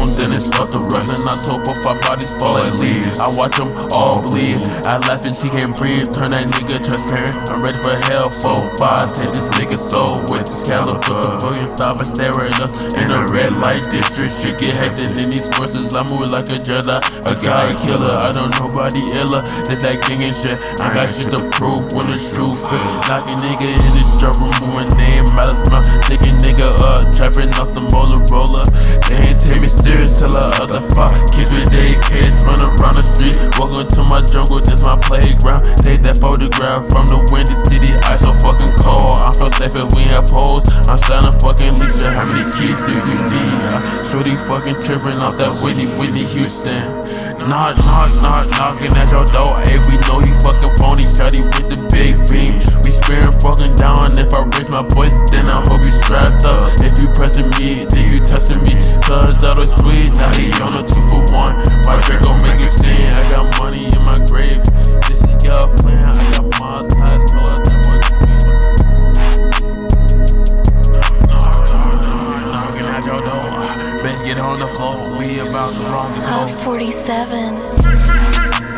problem, then it start to rush. In October, five bodies fall like leaves. I watch them all bleed. I laugh and she can't breathe. Turn that nigga transparent. I'm ready for hell. Four, five, take this nigga soul with this caliber. Civilians stop and stare at us in a red light district. Shit get hectic in these forces. I move like a Jedi, a guy killer. I don't nobody iller. This that gang and shit. I got shit to prove when it's true. Fit. a nigga in the drum room, moving name out of mouth. Nigga, nigga up, trapping off the Motorola. Serious till I other five. Kids with their kids run around the street. Welcome to my jungle, this my playground. Take that photograph from the windy city. Ice so fucking cold. I feel safe if we have poles. I'm selling fucking Lisa. How many keys do you need? Uh, Shorty fucking tripping off that Whitney, Whitney Houston. Knock, knock, knock, knocking at your door. Hey, we know he fucking phony. Shawty with the big beam. We spearing fucking down. If I raise my voice, I hope you strapped up. If you pressing me, then you testing me. Cause that was sweet. Now he on a two for one. My Draco make it sin. I got money in my grave. This is your plan. I got ties. Told her that boy your. Bitch, get on the floor. We about Puff hoe. 47. Six, six,